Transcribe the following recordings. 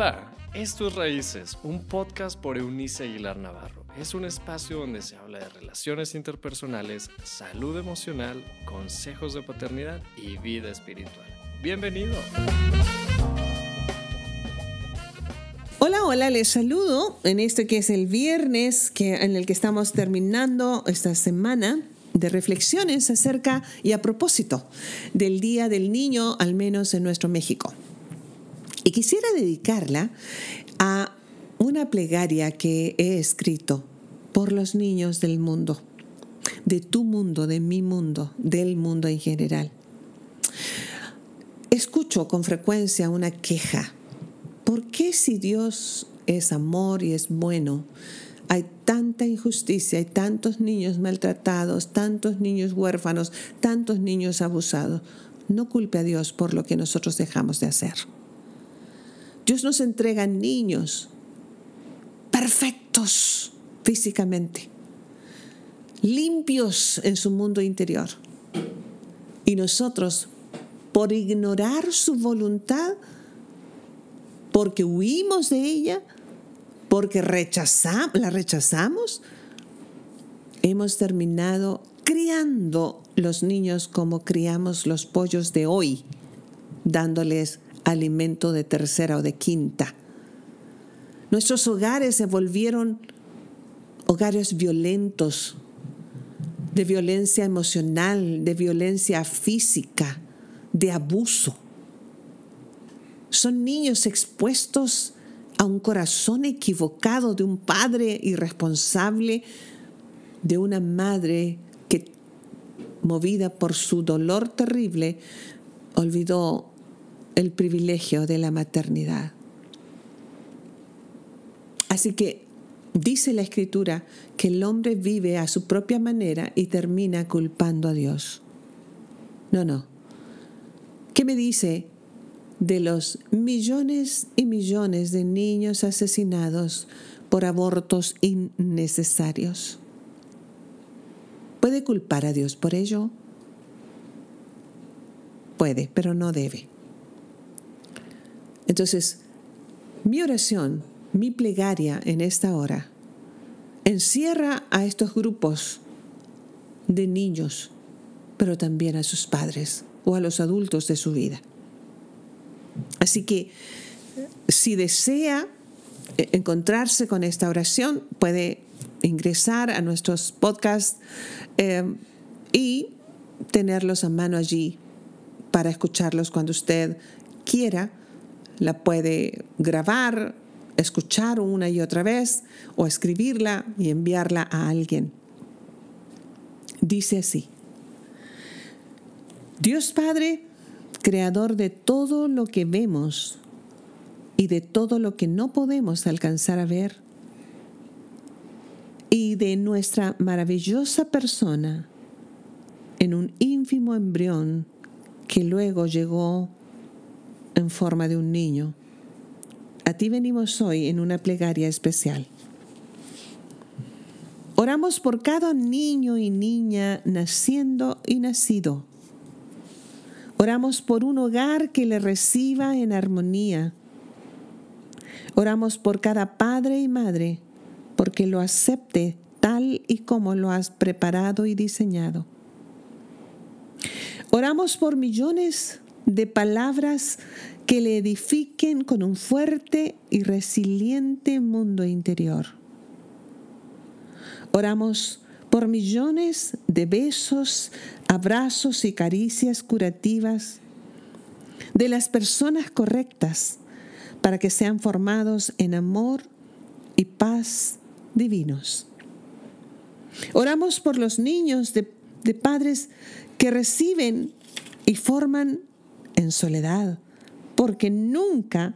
Hola, esto es Raíces, un podcast por Eunice Aguilar Navarro. Es un espacio donde se habla de relaciones interpersonales, salud emocional, consejos de paternidad y vida espiritual. Bienvenido. Hola, hola, les saludo en este que es el viernes que, en el que estamos terminando esta semana de reflexiones acerca y a propósito del Día del Niño, al menos en nuestro México. Y quisiera dedicarla a una plegaria que he escrito por los niños del mundo, de tu mundo, de mi mundo, del mundo en general. Escucho con frecuencia una queja. ¿Por qué si Dios es amor y es bueno, hay tanta injusticia, hay tantos niños maltratados, tantos niños huérfanos, tantos niños abusados? No culpe a Dios por lo que nosotros dejamos de hacer. Dios nos entrega niños perfectos físicamente, limpios en su mundo interior. Y nosotros, por ignorar su voluntad, porque huimos de ella, porque la rechazamos, hemos terminado criando los niños como criamos los pollos de hoy, dándoles alimento de tercera o de quinta. Nuestros hogares se volvieron hogares violentos, de violencia emocional, de violencia física, de abuso. Son niños expuestos a un corazón equivocado de un padre irresponsable, de una madre que, movida por su dolor terrible, olvidó el privilegio de la maternidad. Así que dice la escritura que el hombre vive a su propia manera y termina culpando a Dios. No, no. ¿Qué me dice de los millones y millones de niños asesinados por abortos innecesarios? ¿Puede culpar a Dios por ello? Puede, pero no debe. Entonces, mi oración, mi plegaria en esta hora, encierra a estos grupos de niños, pero también a sus padres o a los adultos de su vida. Así que si desea eh, encontrarse con esta oración, puede ingresar a nuestros podcasts eh, y tenerlos a mano allí para escucharlos cuando usted quiera la puede grabar, escuchar una y otra vez o escribirla y enviarla a alguien. Dice así, Dios Padre, creador de todo lo que vemos y de todo lo que no podemos alcanzar a ver, y de nuestra maravillosa persona en un ínfimo embrión que luego llegó en forma de un niño. A ti venimos hoy en una plegaria especial. Oramos por cada niño y niña naciendo y nacido. Oramos por un hogar que le reciba en armonía. Oramos por cada padre y madre porque lo acepte tal y como lo has preparado y diseñado. Oramos por millones de palabras que le edifiquen con un fuerte y resiliente mundo interior. Oramos por millones de besos, abrazos y caricias curativas de las personas correctas para que sean formados en amor y paz divinos. Oramos por los niños de, de padres que reciben y forman en soledad, porque nunca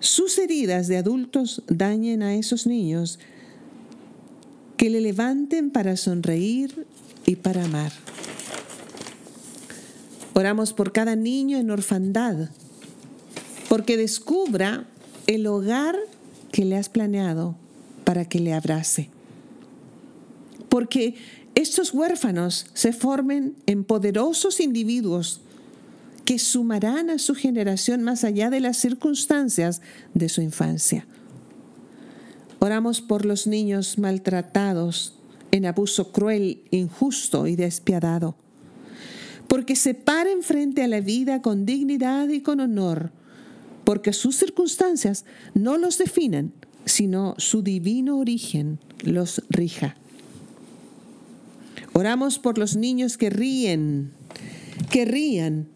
sus heridas de adultos dañen a esos niños, que le levanten para sonreír y para amar. Oramos por cada niño en orfandad, porque descubra el hogar que le has planeado para que le abrace. Porque estos huérfanos se formen en poderosos individuos que sumarán a su generación más allá de las circunstancias de su infancia. Oramos por los niños maltratados en abuso cruel, injusto y despiadado, porque se paren frente a la vida con dignidad y con honor, porque sus circunstancias no los definen, sino su divino origen los rija. Oramos por los niños que ríen, que rían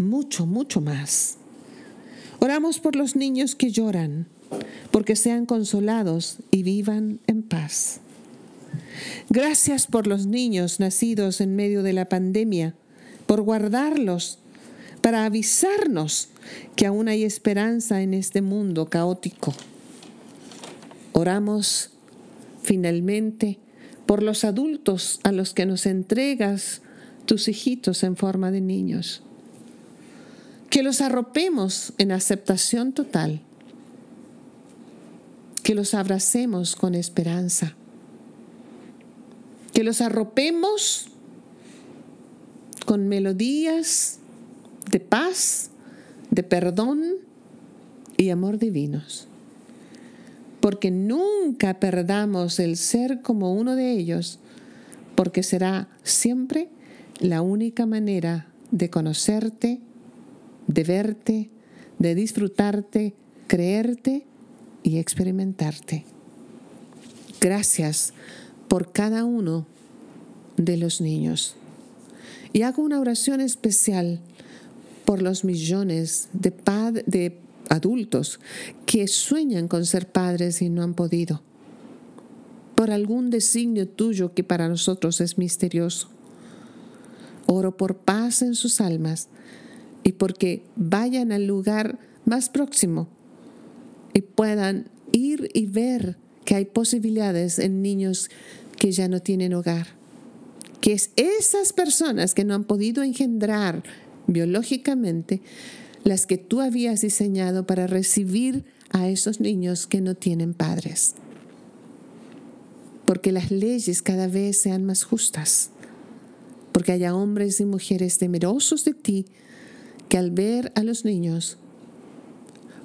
mucho, mucho más. Oramos por los niños que lloran, porque sean consolados y vivan en paz. Gracias por los niños nacidos en medio de la pandemia, por guardarlos, para avisarnos que aún hay esperanza en este mundo caótico. Oramos finalmente por los adultos a los que nos entregas tus hijitos en forma de niños. Que los arropemos en aceptación total. Que los abracemos con esperanza. Que los arropemos con melodías de paz, de perdón y amor divinos. Porque nunca perdamos el ser como uno de ellos, porque será siempre la única manera de conocerte, de verte, de disfrutarte, creerte y experimentarte. Gracias por cada uno de los niños. Y hago una oración especial por los millones de, de adultos que sueñan con ser padres y no han podido. Por algún designio tuyo que para nosotros es misterioso. Oro por paz en sus almas y porque vayan al lugar más próximo y puedan ir y ver que hay posibilidades en niños que ya no tienen hogar. Que es esas personas que no han podido engendrar biológicamente las que tú habías diseñado para recibir a esos niños que no tienen padres. Porque las leyes cada vez sean más justas porque haya hombres y mujeres temerosos de ti que al ver a los niños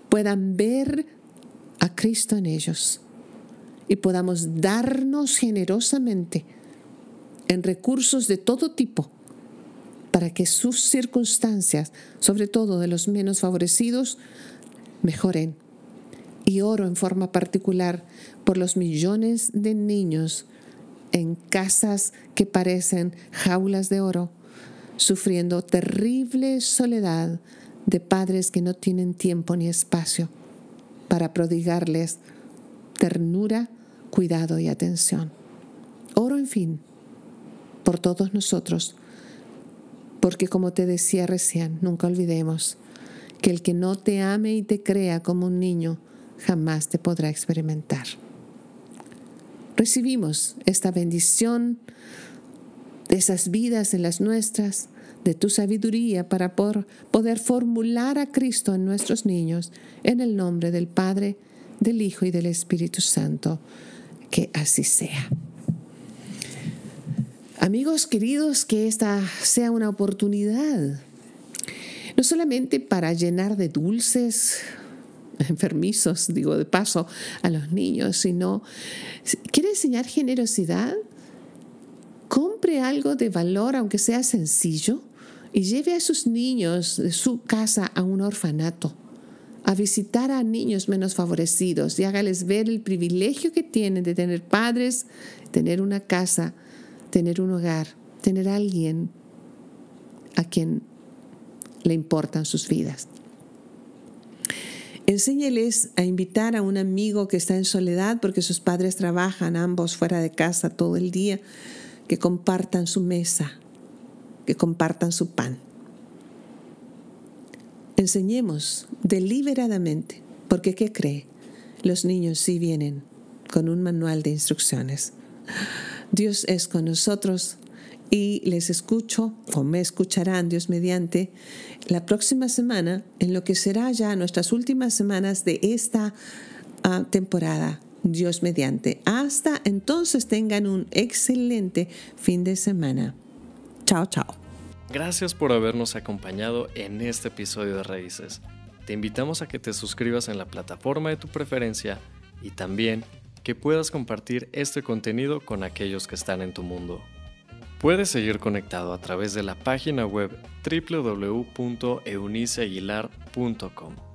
puedan ver a Cristo en ellos y podamos darnos generosamente en recursos de todo tipo para que sus circunstancias, sobre todo de los menos favorecidos, mejoren. Y oro en forma particular por los millones de niños en casas que parecen jaulas de oro, sufriendo terrible soledad de padres que no tienen tiempo ni espacio para prodigarles ternura, cuidado y atención. Oro, en fin, por todos nosotros, porque como te decía recién, nunca olvidemos que el que no te ame y te crea como un niño jamás te podrá experimentar recibimos esta bendición de esas vidas en las nuestras, de tu sabiduría para poder formular a Cristo en nuestros niños, en el nombre del Padre, del Hijo y del Espíritu Santo. Que así sea. Amigos queridos, que esta sea una oportunidad, no solamente para llenar de dulces enfermizos, digo de paso, a los niños, sino, ¿quiere enseñar generosidad? Compre algo de valor, aunque sea sencillo, y lleve a sus niños de su casa a un orfanato, a visitar a niños menos favorecidos y hágales ver el privilegio que tienen de tener padres, tener una casa, tener un hogar, tener a alguien a quien le importan sus vidas. Enséñeles a invitar a un amigo que está en soledad porque sus padres trabajan ambos fuera de casa todo el día, que compartan su mesa, que compartan su pan. Enseñemos deliberadamente, porque ¿qué cree? Los niños sí vienen con un manual de instrucciones. Dios es con nosotros y les escucho o me escucharán Dios mediante la próxima semana en lo que será ya nuestras últimas semanas de esta ah, temporada. Dios mediante. Hasta entonces tengan un excelente fin de semana. Chao, chao. Gracias por habernos acompañado en este episodio de Raíces. Te invitamos a que te suscribas en la plataforma de tu preferencia y también que puedas compartir este contenido con aquellos que están en tu mundo. Puedes seguir conectado a través de la página web www.euniceaguilar.com.